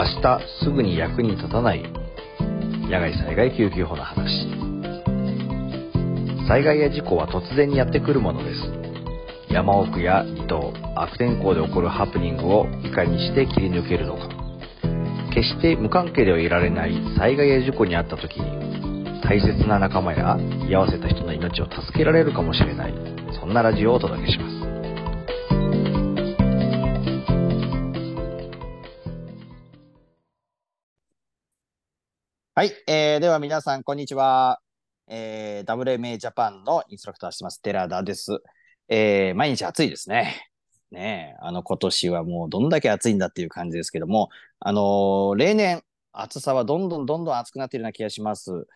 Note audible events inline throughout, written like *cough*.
明日すぐに役に立たない。野外災害救急法の話。災害や事故は突然にやってくるものです。山奥や離島悪天候で起こるハプニングをいかにして切り抜けるのか。決して無関係ではいられない災害や事故に遭った時に大切な仲間や居合わせた人の命を助けられるかもしれない。そんなラジオをお届けします。はい、えー、では皆さん、こんにちは。えー、WMA ジャパンのインストラクターしてます、寺田です。えー、毎日暑いですね。ねあの、今年はもうどんだけ暑いんだっていう感じですけども、あのー、例年、暑さはどんどんどんどん暑くなっているような気がします。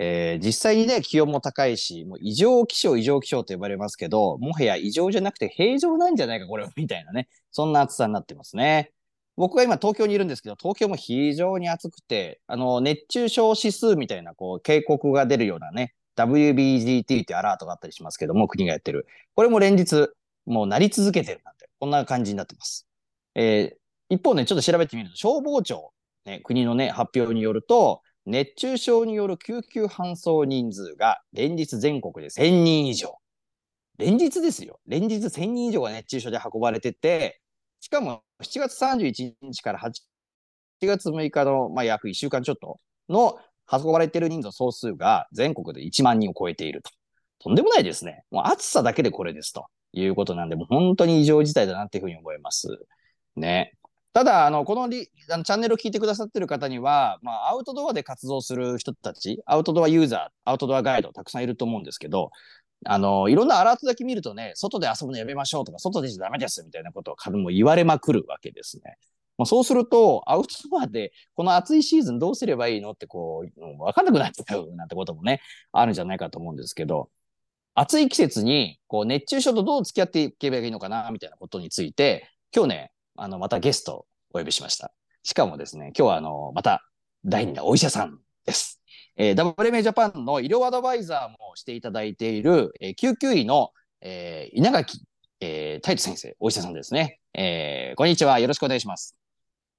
えー、実際にね、気温も高いし、もう異常気象、異常気象と呼ばれますけど、もはや異常じゃなくて平常なんじゃないか、これ、みたいなね、そんな暑さになってますね。僕が今東京にいるんですけど、東京も非常に暑くて、あの、熱中症指数みたいな、こう、警告が出るようなね、WBGT ってアラートがあったりしますけども、国がやってる。これも連日、もうなり続けてるなんて、こんな感じになってます。えー、一方ね、ちょっと調べてみると、消防庁、ね、国のね、発表によると、熱中症による救急搬送人数が連日全国で1000人以上。連日ですよ。連日1000人以上が熱中症で運ばれてて、しかも7月31日から8月6日の、まあ、約1週間ちょっとの運ばれている人数総数が全国で1万人を超えていると。とんでもないですね。もう暑さだけでこれですということなんで、もう本当に異常事態だなっていうふうに思います。ね。ただ、あの、このリあのチャンネルを聞いてくださってる方には、まあ、アウトドアで活動する人たち、アウトドアユーザー、アウトドアガイド、たくさんいると思うんですけど、あの、いろんなアラートだけ見るとね、外で遊ぶのやめましょうとか、外でじゃダメですみたいなことをも言われまくるわけですね。まあ、そうすると、アウトドアでこの暑いシーズンどうすればいいのってこう、わかんなくなっちゃうなんてこともね、あるんじゃないかと思うんですけど、暑い季節にこう熱中症とどう付き合っていけばいいのかなみたいなことについて、今日ね、あの、またゲストをお呼びしました。しかもですね、今日はあの、また第2弾お医者さんです。えー、WMA ジャパンの医療アドバイザーもしていただいている、えー、救急医の、えー、稲垣、えー、太一先生、お医者さんですね。えー、こんにちは。よろしくお願いします。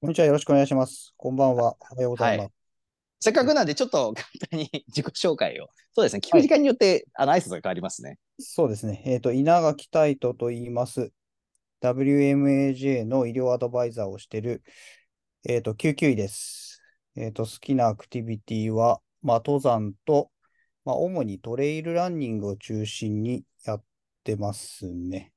こんにちは。よろしくお願いします。こんばんは。おはようございます。はい、せっかくなんで、ちょっと *laughs* 簡単に *laughs* 自己紹介を。そうですね。聞く時間によって、はい、あの、挨拶が変わりますね。そうですね。えっ、ー、と、稲垣太斗と言います。WMAJ の医療アドバイザーをしている、えっ、ー、と、救急医です。えっ、ー、と、好きなアクティビティは、まあ、登山と、まあ、主にトレイルランニングを中心にやってますね。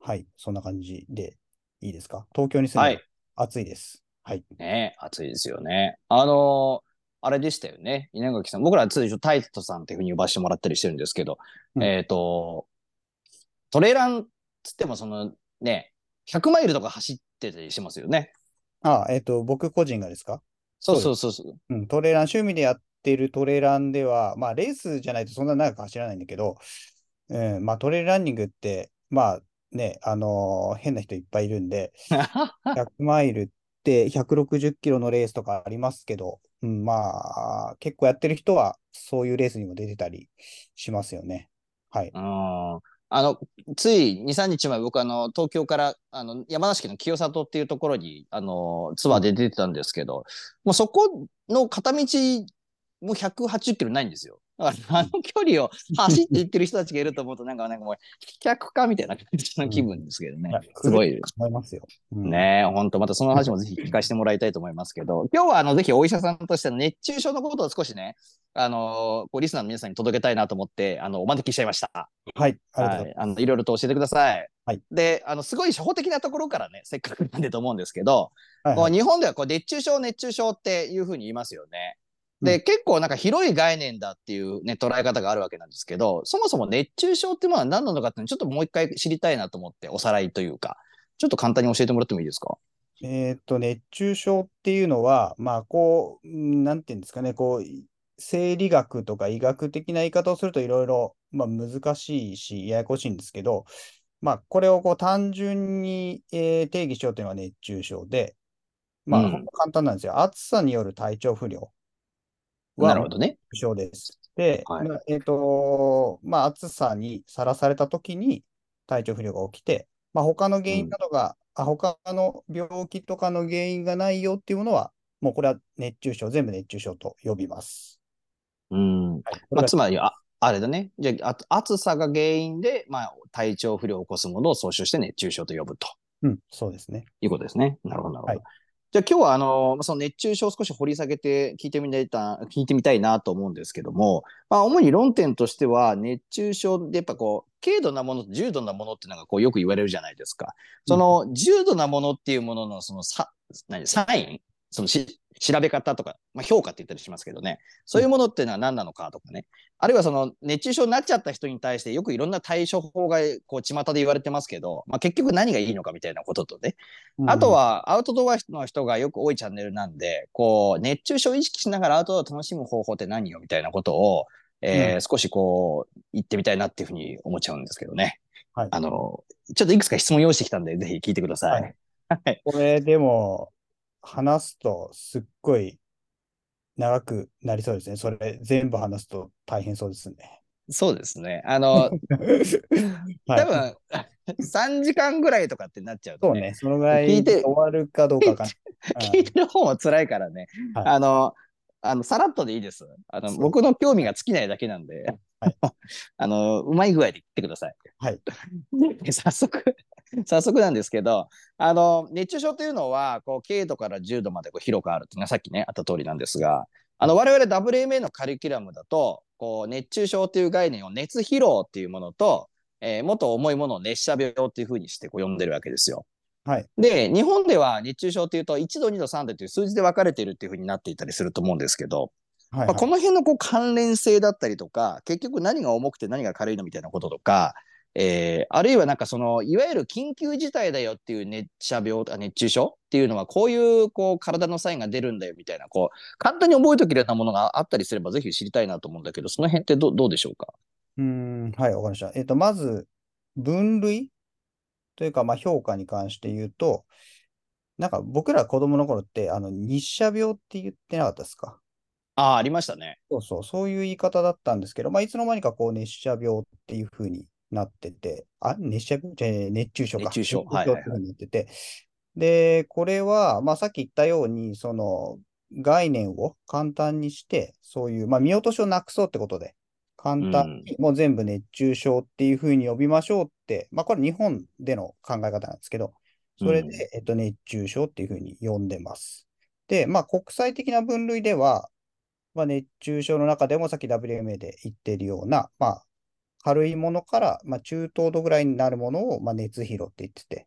はい、そんな感じでいいですか？東京に住んで、はい、暑いです。はい。ね暑いですよね。あのー、あれでしたよね。稲垣さん。僕ら通常タイトさんっていうふうに呼ばせてもらったりしてるんですけど、うん、えっ、ー、と、トレランつってもそのね、100マイルとか走ってたりしますよね。ああ、えっ、ー、と、僕個人がですか？そうそうそうそう。うん、トレラン、趣味でやってるトレランでは、まあ、レースじゃないとそんな長く走らないんだけど、うん、まあ、トレランニングって、まあ、ね、あのー、変な人いっぱいいるんで、100マイルって160キロのレースとかありますけど、うん、まあ、結構やってる人は、そういうレースにも出てたりしますよね。はい。あの、つい2、3日前、僕、あの、東京から、あの、山梨県の清里っていうところに、あの、ツアーで出てたんですけど、もうそこの片道、もう180キロないんですよ。だからあの距離を走っていってる人たちがいると思うと、なんか、なんかもう、飛脚かみたいな感じの気分ですけどね。うん、すごい。思いますよ。うん、ねえ、本当またその話もぜひ聞かせてもらいたいと思いますけど、今日はあの、ぜひお医者さんとしての熱中症のことを少しね、あのこうリスナーの皆さんに届けたいなと思って、あの、お招きしちゃいました。はい。はい。あの、いろいろと教えてください。はい。で、あの、すごい初歩的なところからね、せっかくなんでと思うんですけど、はいはい、日本ではこう熱中症、熱中症っていうふうに言いますよね。で、うん、結構なんか広い概念だっていうね、捉え方があるわけなんですけど、そもそも熱中症っていうものは何なのかってちょっともう一回知りたいなと思って、おさらいというか、ちょっと簡単に教えてもらってもいいですか？えっと、熱中症っていうのは、まあ、こう、なんていうんですかね、こう、生理学とか医学的な言い方をするといろいろ、まあ、難しいし、ややこしいんですけど、まあ、これをこう単純に、えー、定義しようというのは熱中症で、まあ、うん、簡単なんですよ。暑さによる体調不良。なるほどね。症です。で、はい、まあ、えっ、ー、と、まあ、暑さにさらされたときに体調不良が起きて、まあ、他の原因などがあ他の病気とかの原因がないよっていうものは、もうこれは熱中症、全部熱中症と呼びます。うん。まあ、がつまり、あ、あれだね。じゃあ、あ暑さが原因で、まあ、体調不良を起こすものを総称して熱中症と呼ぶとうん、そうですね。いうことですね。なるほど、なるほど。はいじゃあ今日はあの、その熱中症を少し掘り下げて聞いてみたい、聞いてみたいなと思うんですけども、まあ主に論点としては熱中症でやっぱこう、軽度なものと重度なものっていうのがこうよく言われるじゃないですか。その重度なものっていうもののそのさ、何、サインそのし調べ方とか、まあ、評価って言ったりしますけどね、そういうものっていうのは何なのかとかね、あるいはその熱中症になっちゃった人に対してよくいろんな対処法がこう巷で言われてますけど、まあ、結局何がいいのかみたいなこととね、あと、はアウトドアの人がよく多いチャンネルなんで、こう熱中症を意識しながらアウトドアを楽しむ方法って何よみたいなことを、えーうん。少しこう言ってみたいなっていうふうに思っちゃうんですけどね。はい。あの、ちょっといくつか質問用意してきたんで、ぜひ聞いてください。はい。これでも、話すとすっごい長くなりそうですね。それ全部話すと大変そうですね。そうですね。あの、*laughs* はい多分、3時間ぐらいとかってなっちゃうとね、そうね、そのぐらい聞いて終わるかどうかわか。聞いてる方も辛いからね、はいあの、あの、さらっとでいいです。あの、僕の興味が尽きないだけなんで、はい *laughs* あの、うまい具合で言ってください。はい。で *laughs* 早速、*laughs* 早速なんですけど、あの、熱中症というのは、こう、軽度から重度までこう広くあるっていうのはさっきね、あった通りなんですが、あの、我々 WMA のカリキュラムだと、こう、熱中症という概念を熱疲労っていうものと、えーもっと重いものを熱射病っていうふうにしてこう呼んでるわけですよ。はい。で、日本では熱中症っていうと、1度、2度、3度という数字で分かれているっていうふうになっていたりすると思うんですけど、はい、まあ、この辺のこう関連性だったりとか、結局何が重くて何が軽いのみたいなこととか、えーあるいはなんかその、いわゆる緊急事態だよっていう熱射病とか熱中症っていうのは、こういうこう体のサインが出るんだよみたいな、こう、簡単に覚えておけるようなものがあったりすれば、ぜひ知りたいなと思うんだけど、その辺ってどどうでしょうか？うーん、はい、わかりました。えっと、まず、分類というか、まあ、評価に関して言うと、なんか僕ら子供の頃って、あの、日射病って言ってなかったですか？ああ、ありましたね。そうそう、そういう言い方だったんですけど、まあ、いつの間にかこう、熱射病っていう風になってて、あ、熱熱中症か。熱中症。熱中症っていう風になってて、で、これは、まあ、さっき言ったように、その、概念を簡単にして、そういう、まあ、見落としをなくそうってことで、簡単にもう全部熱中症っていう風に呼びましょうって、まあ、これ日本での考え方なんですけど、それうんで、えっと、熱中症っていう風に呼んでます。で、まあ、国際的な分類では、まあ、熱中症の中でもさっき WMA で言っているような、まあ、軽いものから、まあ、中等度ぐらいになるものを、まあ、熱疲労って言ってて、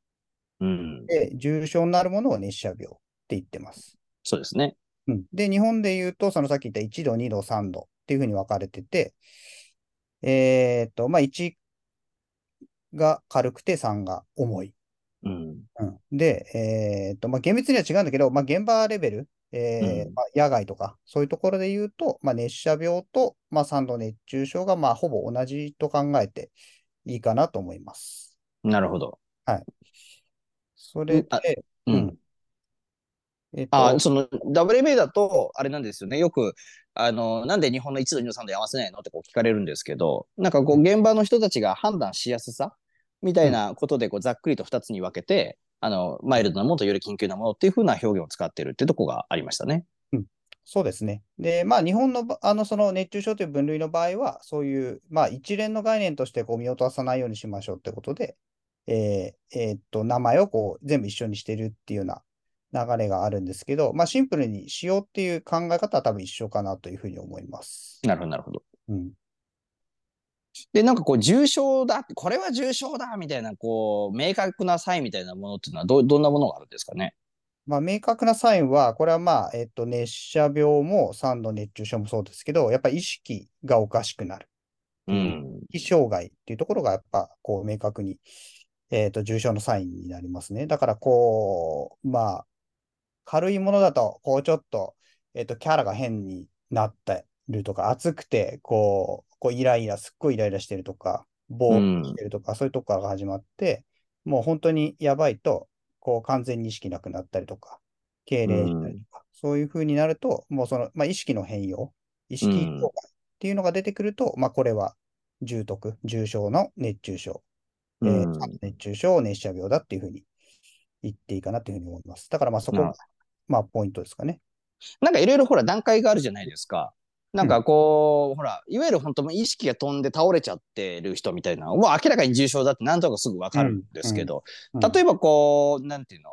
うん。で、重症になるものを熱射病って言ってます。そうですね。うん、で、日本で言うと、そのさっき言った1度、2度、3度っていうふうに分かれてて、えっと、まあ、1が軽くて3が重い。うん。うん、で、えっと、まあ、厳密には違うんだけど、まあ、現場レベル、えーうんまあ、野外とか、そういうところで言うと、まあ、熱射病と、まあ、3度熱中症が、まあ、ほぼ同じと考えていいかなと思います。なるほど。それうんあで、ううんん。えっあと、その WMA だと、あれなんですよね。よく、あの、なんで日本の1度、2度、3度合わせないのってこう聞かれるんですけど、なんかこう、現場の人たちが判断しやすさみたいなことで、こう、ざっくりと2つに分けて、あの、マイルドなものとより緊急なものっていう風な表現を使ってるっていうとこがありましたね。そうですね。で、まあ、日本のば、あの、その熱中症という分類の場合は、そういう、まあ、一連の概念としてこう見落とさないようにしましょうってことで、えーえーっと、名前をこう全部一緒にしてるっていうような流れがあるんですけど、まあ、シンプルにしようっていう考え方は多分一緒かなというふうに思います。なるほど、なるほど。うん。で、なんかこう、重症だ、これは重症だみたいな、こう、明確なサインみたいなものっていうのはど、どんなものがあるんですかね？まあ、明確なサインは、これはまあ、えっと、熱射病も3度熱中症もそうですけど、やっぱり意識がおかしくなる。うん。意識障害っていうところがやっぱこう明確に、えっと重症のサインになりますね。だからこう、まあ、軽いものだと、こうちょっと、えっとキャラが変になってるとか、暑くて、こう、こうイライラ、すっごいイライラしてるとか、ぼーっとしてるとか、そういうとこからが始まって、もう本当にやばいと、こう完全に意識なくなったりとか、痙攣したりとか、そういう風になると、もうその、まあ、意識の変容、意識障害っていうのが出てくると、まあ、これは重篤、重症の熱中症、えーうん熱中症、熱射病だっていうふうに言っていいかなっていうふうに思います。だからまあそこが、まあポイントですかね。なんかいろいろほら段階があるじゃないですか。なんかこう、ほら、いわゆる本当意識が飛んで倒れちゃってる人みたいな、もう明らかに重症だってなんとなくすぐわかるんですけど、うん。うん。例えばこう、なんていうの、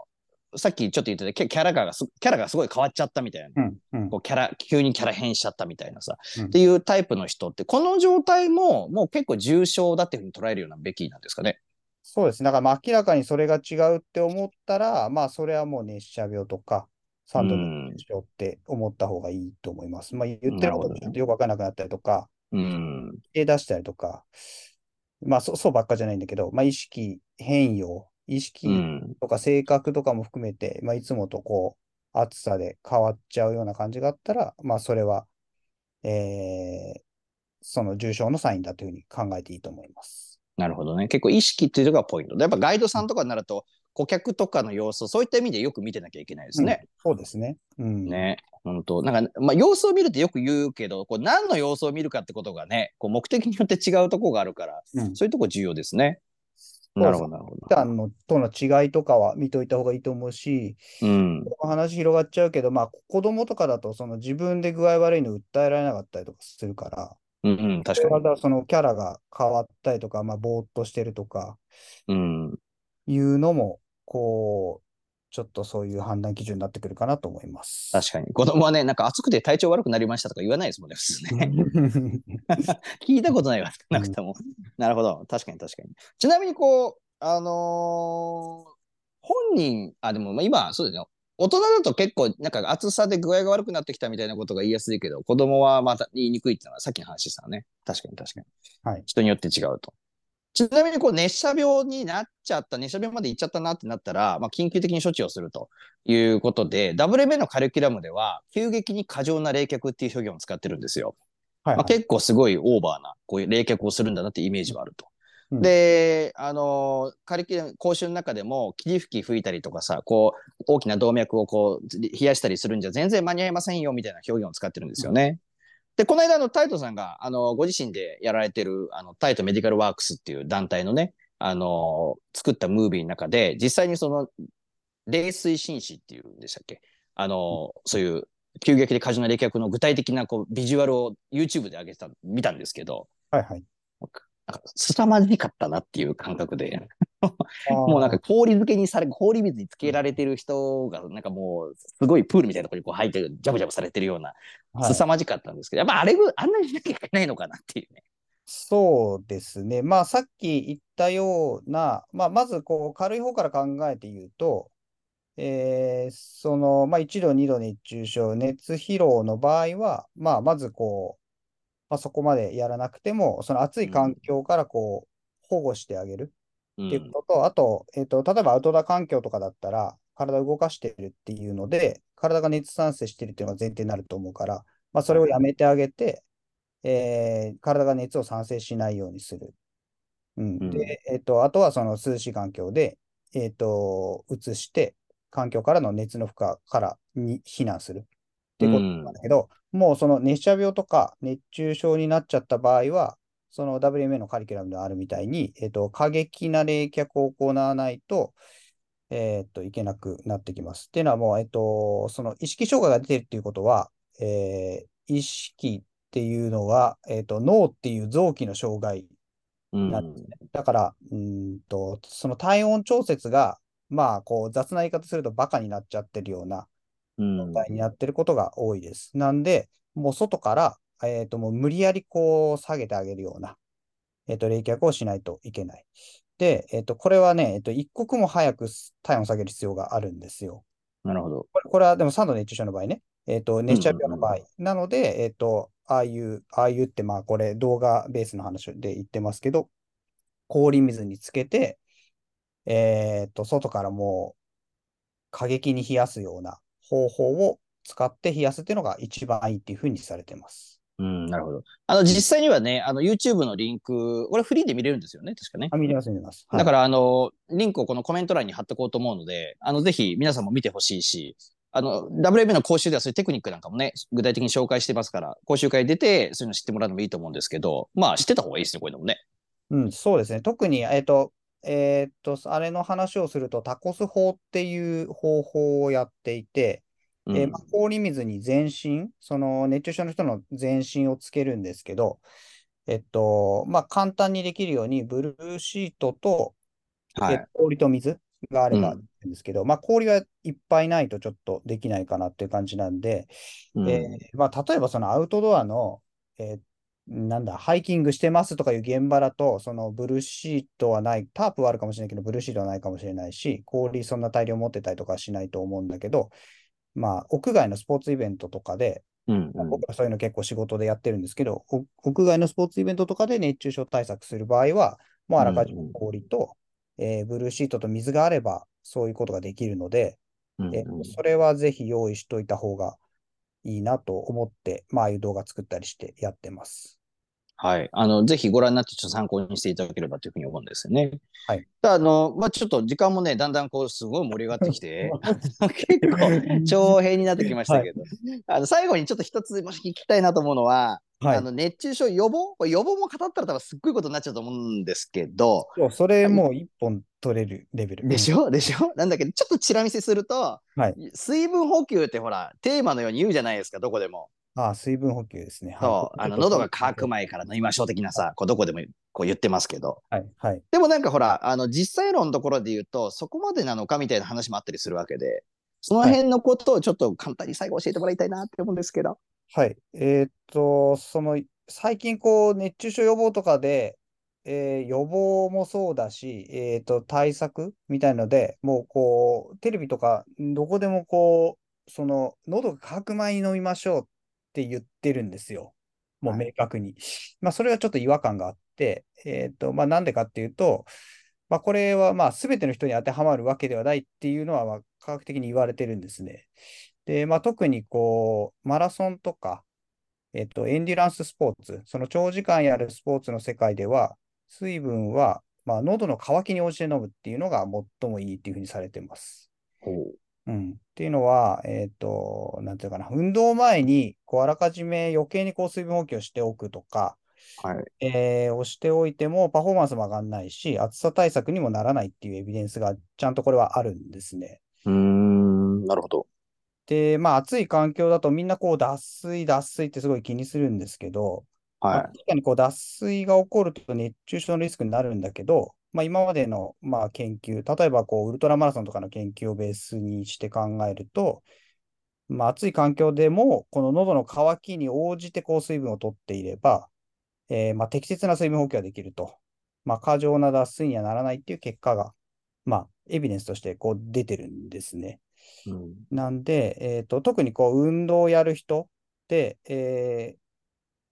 さっきちょっと言ってたキャキャラがす、キャラがすごい変わっちゃったみたいな。うん、うん。こうキャラ、急にキャラ変しちゃったみたいなさ、うん。っていうタイプの人って、この状態ももう結構重症だっていうふうに捉えるようなべきなんですかね。そうです。ね。だからまあ明らかにそれが違うって思ったら、まあそれはもう熱射病とか、三度の熱症って思った方がいいと思います。まあ言ってることちょっとよくわからなくなったりとか、うん。手出したりとか、まあそそうばっかじゃないんだけど、まあ意識変容、意識うん。とか性格とかも含めて、まあいつもとこう、暑さで変わっちゃうような感じがあったら、まあそれは、えーその重症のサインだというふうに考えていいと思います。なるほどね。結構意識っていうのがポイントで。やっぱガイドさんとかになると、顧客とかの様子、そういった意味でよく見てなきゃいけないですね。うんそうですね。うん。ね。本当なんか、まあ、様子を見るってよく言うけど、こう何の様子を見るかってことがね、こう目的によって違うところがあるから、うんそういうとこ重要ですね。うなるほど、なるほど。普段のとの違いとかは見といた方がいいと思うし、うん。話広がっちゃうけど、まあ子供とかだとその自分で具合悪いの訴えられなかったりとかするから、うん、うん、確かまたそのキャラが変わったりとか、まあぼーっとしてるとかに。うん。いうのも、こう、ちょっとそういう判断基準になってくるかなと思います。確かに。子供はね、なんか暑くて体調悪くなりましたとか言わないですもんね、普通ね。*laughs* 聞いたことないわ、少なくとも。なるほど。確かに確かに。ちなみにこう、あのー本人、あ、でもまあ今、そうですね。大人だと結構、なんか暑さで具合が悪くなってきたみたいなことが言いやすいけど、子供はまた言いにくいっていうのはさっきの話でしたね。確かに確かに。はい人によって違うと。ちなみにこう熱射病になっちゃった、熱射病まで行っちゃったなってなったら、まあ、緊急的に処置をするということで、WMA のカリキュラムでは、急激に過剰な冷却っていう表現を使ってるんですよ。まあ、はいはい。結構すごいオーバーな、こういう冷却をするんだなってイメージはあると。うんで、あの、カリキュラム、講習の中でも、霧吹き吹いたりとかさ、こう、大きな動脈をこう、冷やしたりするんじゃ全然間に合いませんよ、みたいな表現を使ってるんですよね。で、この間、あの、タイトさんが、あの、ご自身でやられてる、あの、タイトメディカルワークスっていう団体のね、あの、作ったムービーの中で、実際にその、冷水紳士っていうんでしたっけ？あの、そういう、急激で過剰な冷却の具体的なこうビジュアルを YouTube で上げてた、見たんですけど、はいはい。なんか凄まじかったなっていう感覚で、もうなんか氷漬けにされ、氷水につけられてる人が、なんかもう、すごいプールみたいなところにこう入ってる、ジャブジャブされてるような、はい凄まじかったんですけど、やっぱあれぐ、あんなにしなきゃいけないのかなっていうね。そうですね。まあ、さっき言ったような、まあ、まず、こう、軽い方から考えて言うと、えーその、まあ、1度、2度熱中症、熱疲労の場合は、まあ、まず、こう、まあ、そこまでやらなくても、その暑い環境から、こう、保護してあげるうっていうんことと、あと、えっと、例えばアウトドア環境とかだったら、体を動かしてるっていうので、体が熱産生してるっていうのが前提になると思うから、まあ、それをやめてあげて、えー体が熱を産生しないようにする。うん。うん。で、えっと、あとはその涼しい環境で、えっと、移して、環境からの熱の負荷からに避難するっていうことなんだけど、もうその熱射病とか熱中症になっちゃった場合は、その WMA のカリキュラムであるみたいに、えっと、過激な冷却を行わないと、えっと、いけなくなってきます。っていうのはもう、えっと、その意識障害が出てるっていうことは、えー意識っていうのは、えっと、脳っていう臓器の障害うんなるんですね。だから、うーんと、その体温調節が、まあ、こう、雑な言い方するとバカになっちゃってるようなうん状態になってることが多いです。なんで、もう外から、えっと、もう無理やりこう、下げてあげるような、えっと、冷却をしないといけない。で、えっと、これはね、えっと、一刻も早く体温を下げる必要があるんですよ。なるほど。これこれはでも3度熱中症の場合ね、えっと、熱射病の場合。なので、えっと、ああいう、ああいうって、まあ、これ動画ベースの話で言ってますけど、氷水につけて、えっと、外からもう過激に冷やすような方法を使って冷やすっていうのが一番いいっていうふうにされてます。うん、なるほど。あの、実際にはね、あの、YouTube のリンク、これフリーで見れるんですよね、確かね。あ、見れます、見れます。はいだから、あの、リンクをこのコメント欄に貼っておこうと思うので、あの、ぜひ皆さんも見てほしいし、あの、WMA の講習ではそういうテクニックなんかもね、具体的に紹介してますから、講習会出て、そういうの知ってもらうのもいいと思うんですけど、まあ、知ってた方がいいですね、こういうのもね。うん、そうですね。特に、えっと、えーっと、あれの話をすると、タコス法っていう方法をやっていて、えーまあ、氷水に全身、その熱中症の人の全身をつけるんですけど、えっと、まあ、簡単にできるように、ブルーシートと、はい。え氷と水があればうん。ですけど、まあ、氷はいっぱいないとちょっとできないかなっていう感じなんで、うん。えーまあ、例えばそのアウトドアの、えーなんだ、ハイキングしてますとかいう現場だと、そのブルーシートはない、タープはあるかもしれないけど、ブルーシートはないかもしれないし、氷そんな大量持ってたりとかはしないと思うんだけど、まあ、屋外のスポーツイベントとかで、うんうん。僕はそういうの結構仕事でやってるんですけど、お屋外のスポーツイベントとかで熱中症対策する場合は、もうあらかじめ氷と、えーブルーシートと水があれば、そういうことができるので、えうんうん。それはぜひ用意しといた方がいいなと思って、まあ、ああいう動画作ったりしてやってます。はい。あの、ぜひご覧になってちょっと参考にしていただければというふうに思うんですよね。はい。ただあの、まあ、ちょっと時間もね、だんだんこう、すごい盛り上がってきて、*laughs* 結構、長編になってきましたけど、あの、最後にちょっと一つ、もし聞きたいなと思うのは、はいあの、熱中症予防？これ予防も語ったら多分すっごいことになっちゃうと思うんですけど、それもう一本取れるレベル。でしょ？でしょ？なんだけど、ちょっとチラ見せすると、はい水分補給ってほら、テーマのように言うじゃないですか、どこでも。ああ、水分補給ですね。はいそう、あの、喉が渇く前から飲みましょう的なさ、こうどこでもこう言ってますけど。はい、はい。でもなんかほら、あの、実際論のところで言うと、そこまでなのかみたいな話もあったりするわけで、その辺のことをちょっと簡単に最後教えてもらいたいなって思うんですけど。はい。えーっと、その、最近こう、熱中症予防とかで、えー予防もそうだし、えーっと、対策みたいので、もうこう、テレビとか、どこでもこう、その、喉が渇く前に飲みましょうって言ってるんですよ。もうはい明確に。まあ、それはちょっと違和感があって、えーっと、まあ、なんでかっていうと、まあ、これはまあ、すべての人に当てはまるわけではないっていうのは、まあ、科学的に言われてるんですね。で、まあ、特にこう、マラソンとか、えっと、エンデュランススポーツ、その長時間やるスポーツの世界では、水分は、まあ、喉の渇きに応じて飲むっていうのが最もいいっていうふうにされてます。うん。っていうのは、えっと、なんていうかな、運動前に、こう、あらかじめ余計にこう、水分補給をしておくとか、はい。えーをしておいても、パフォーマンスも上がらないし、暑さ対策にもならないっていうエビデンスが、ちゃんとこれはあるんですね。うーん、なるほど。で、まあ、暑い環境だとみんなこう、脱水、脱水ってすごい気にするんですけど、まあは確かにこう脱水が起こると熱中症のリスクになるんだけど、まあ、今までのまあ研究、例えばこうウルトラマラソンとかの研究をベースにして考えると、まあ、暑い環境でも、この喉の渇きに応じてこう水分を取っていれば、えーまあ、適切な水分補給ができると、まあ、過剰な脱水にはならないっていう結果が、まあ、エビデンスとしてこう出てるんですね。い。うんなんで、えーと、特にこう運動をやる人で、えー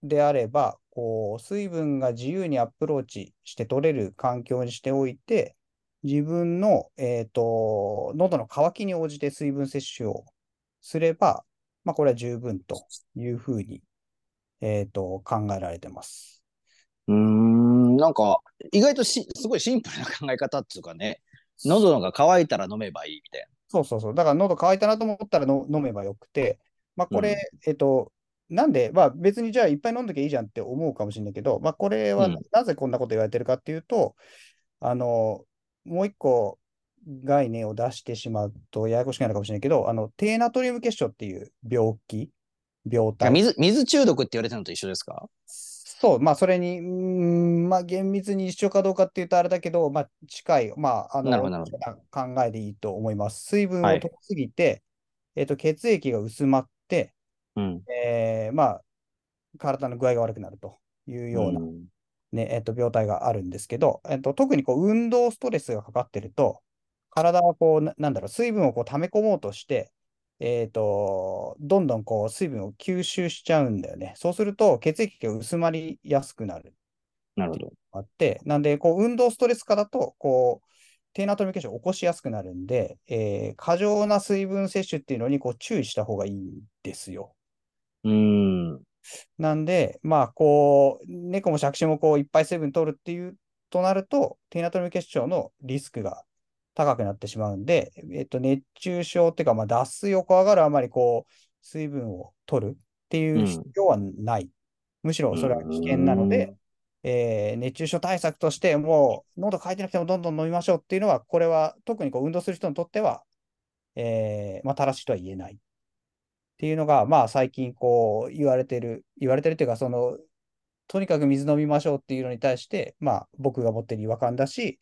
であれば、こう水分が自由にアップローチして取れる環境にしておいて、自分の、えーと喉の渇きに応じて水分摂取をすれば、まあ、これは十分というふうに、えーと考えられてます。うーん、なんか、意外とし、すごいシンプルな考え方っていうかね、喉が渇いたら飲めばいいみたいそうそうそう。だから喉乾いたなと思ったらの飲めばよくて、まあこれ、えっと、なんで、まあ別にじゃあいっぱい飲んどきゃいいじゃんって思うかもしれないけど、まあこれはうんなぜこんなこと言われてるかっていうと、あの、もう一個概念を出してしまうとややこしくなるかもしれないけど、あの、低ナトリウム結晶っていう病気、病な。態。水、水中毒って言われてるのと一緒ですか？そう、まあ、それに、うーん、まあ、厳密に一緒かどうかっていうとあれだけど、まあ、近い、まあ、あの、なるほどなるほ考えでいいと思います。水分をはい取りすぎて、えっと、血液が薄まって、うん。えーまあ、体の具合が悪くなるというような、んね、えっと、病態があるんですけど、えっと、特にこう、運動ストレスがかかってると、体はこう、ななんだろう、水分をこう溜め込もうとして、えっと、どんどんこう、水分を吸収しちゃうんだよね。そうすると、血液が薄まりやすくなる。なるほど。あって、なんで、こう、運動ストレス化だと、こう、低ナトリウム結晶を起こしやすくなるんで、えー過剰な水分摂取っていうのにこう注意した方がいいんですよ。うーん。なんで、まあ、こう、猫も借子もこう、いっぱい水分取るっていうとなると、低ナトリウム結晶のリスクが高くなってしまうんで、えっと、熱中症っていうか、まあ、脱水を怖がるあまりこう、水分を取るっていう必要はない。むしろそれは危険なので、えー熱中症対策として、もう喉乾いてなくてもどんどん飲みましょうっていうのは、これは特にこう運動する人にとっては、えーまあ、正しいとは言えない。っていうのが、まあ最近こう言われてる、言われてるっていうか、その、とにかく水飲みましょうっていうのに対して、まあ僕が持ってる違和感だし、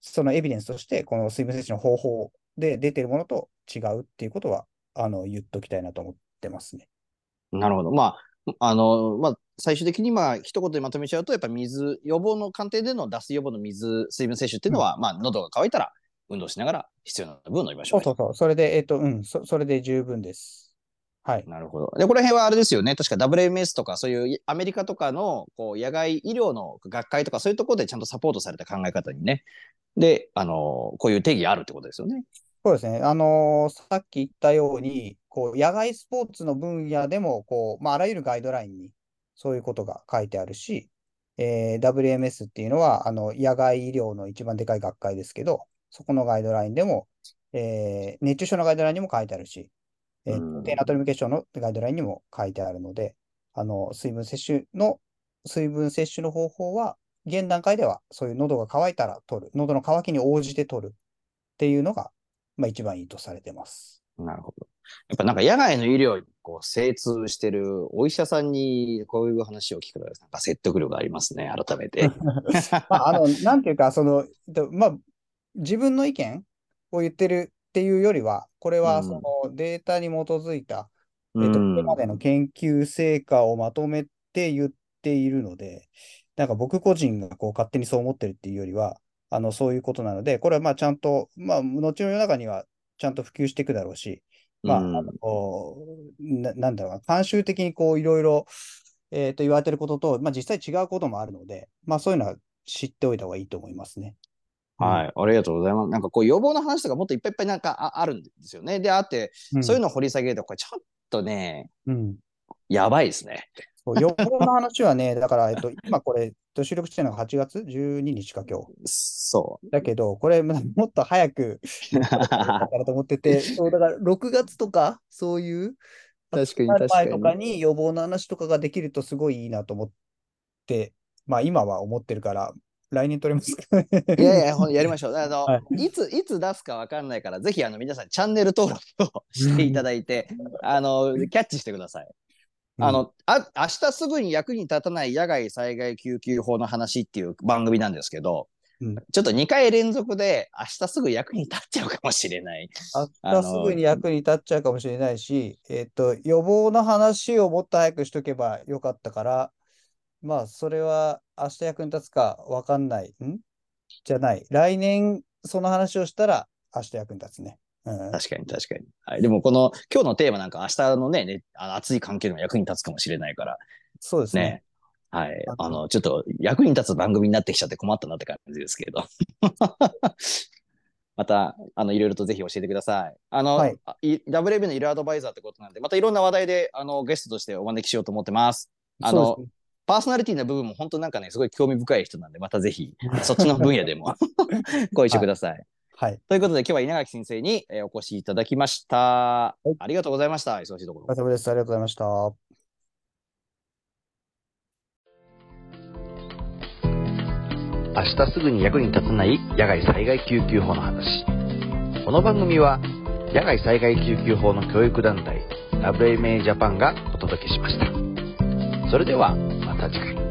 そのエビデンスとして、この水分摂取の方法で出てるものと違うっていうことは、あの、言っときたいなと思ってますね。なるほど。まあ、あの、まあ、最終的にまあ、一言でまとめちゃうと、やっぱ水、予防の鑑定での脱水予防の水、水分摂取っていうのは、まあ、喉が渇いたら運動しながら必要な分飲みましょうね。そうそうそう。それで、えっと、うん、そそれで十分です。はい。なるほど。で、この辺はあれですよね。確か WMS とか、そういうアメリカとかの、こう、野外医療の学会とか、そういうところでちゃんとサポートされた考え方にね。で、あの、こういう定義があるってことですよね。そうですね。あのーさっき言ったように、こう、野外スポーツの分野でも、こう、まあ、あらゆるガイドラインにそういうことが書いてあるし、えー WMS っていうのは、あの、野外医療の一番でかい学会ですけど、そこのガイドラインでも、えー熱中症のガイドラインにも書いてあるし、えーうん低ナトリウム血症のガイドラインにも書いてあるので、あの、水分摂取の、水分摂取の方法は、現段階では、そういう喉が渇いたら取る、喉の渇きに応じて取るっていうのが、まあ一番いいとされてます。なるほど。やっぱなんか野外の医療にこう精通してるお医者さんにこういう話を聞くと、なんか説得力がありますね、改めて。*laughs* まあ、あの、なんていうか、その、でまあ、自分の意見を言ってるっていうよりは、これはうん。そのデータに基づいた、えっと、うんこれまでの研究成果をまとめて言っているので、なんか僕個人がこう勝手にそう思ってるっていうよりは、あの、そういうことなので、これはまあちゃんと、まあ、後の世の中にはちゃんと普及していくだろうし、まあ、うん。あのな、なんだろうな、慣習的にこういろいろ、えっと、言われてることと、まあ実際違うこともあるので、まあそういうのは知っておいた方がいいと思いますね。はい、ありがとうございます。なんかこう予防の話とかもっといっぱいいっぱいなんかああるんですよね。で、あって、うん。そういうのを掘り下げると、これちょっとね、うん。やばいですね。予防の話はね、*laughs* だから、えっと、今これ、えっと収録してるのが8月？12日か今日。そだけど、これ、まもっと早く、う。だからと思ってて、*laughs* そう、だから6月とか、そういう、確かに確かにとかに予防の話とかができるとすごいいいなと思って、まあ今は思ってるから、来年撮りますか？いやいや、ほんやりましょう。あの、*laughs* はいつ、いつ出すかわかんないから、ぜひ、あの、皆さん、チャンネル登録をしていただいて、あの、キャッチしてください。あの、あ、明日すぐに役に立たない野外災害救急法の話っていう番組なんですけど、うんちょっと2回連続で明日すぐ役に立っちゃうかもしれない。明日すぐに役に立っちゃうかもしれないし、えっと、予防の話をもっと早くしとけばよかったから、まあ、それは明日役に立つかわかんない。ん？じゃない。来年その話をしたら明日役に立つね。うん。確かに確かに。はい。でもこの今日のテーマなんか明日のね、ね熱い関係の役に立つかもしれないから、そうですね。ね。はい。あの、ちょっと役に立つ番組になってきちゃって困ったなって感じですけれど。*laughs* また、あの、いろいろとぜひ教えてください。あの、はい WB の医療アドバイザーってことなんで、またいろんな話題で、あの、ゲストとしてお招きしようと思ってます。あのねパーソナリティな部分も本当なんかね、すごい興味深い人なんで、またぜひ、*laughs* そっちの分野でも *laughs* ご一緒ください。はい。ということで、今日は稲垣先生にえーお越しいただきました。いありがとうございました。忙しいところお疲。れ様です。ありがとうございました。明日すぐに役に立たない野外災害救急法の話。この番組は野外災害救急法の教育団体 WMA ジャパンがお届けしました。それではまた次回。